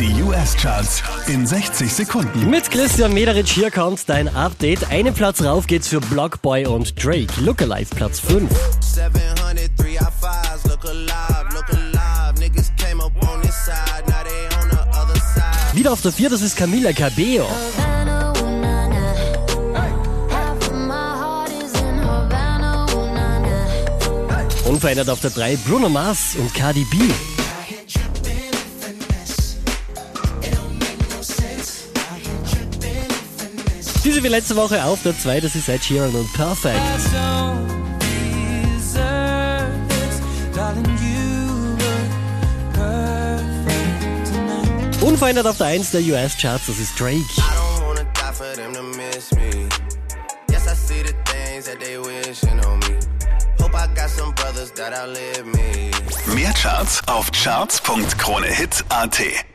Die US-Charts in 60 Sekunden. Mit Christian Mederitsch hier kommt dein Update. Einen Platz rauf geht's für Blockboy und Drake. Look Alive Platz 5. 703 I5s, look alive, look alive. Niggas came up on this side, now they on the other side. Wieder auf der 4, das ist Camila Cabello. Na, na. Unverändert auf der 3 Bruno Mars und Cardi B. Diese wie letzte Woche auf der 2, das ist Ed Sheeran und Perfect. Unverändert auf der 1 der US-Charts, das ist Drake. Mehr Charts auf charts.kronehit.at.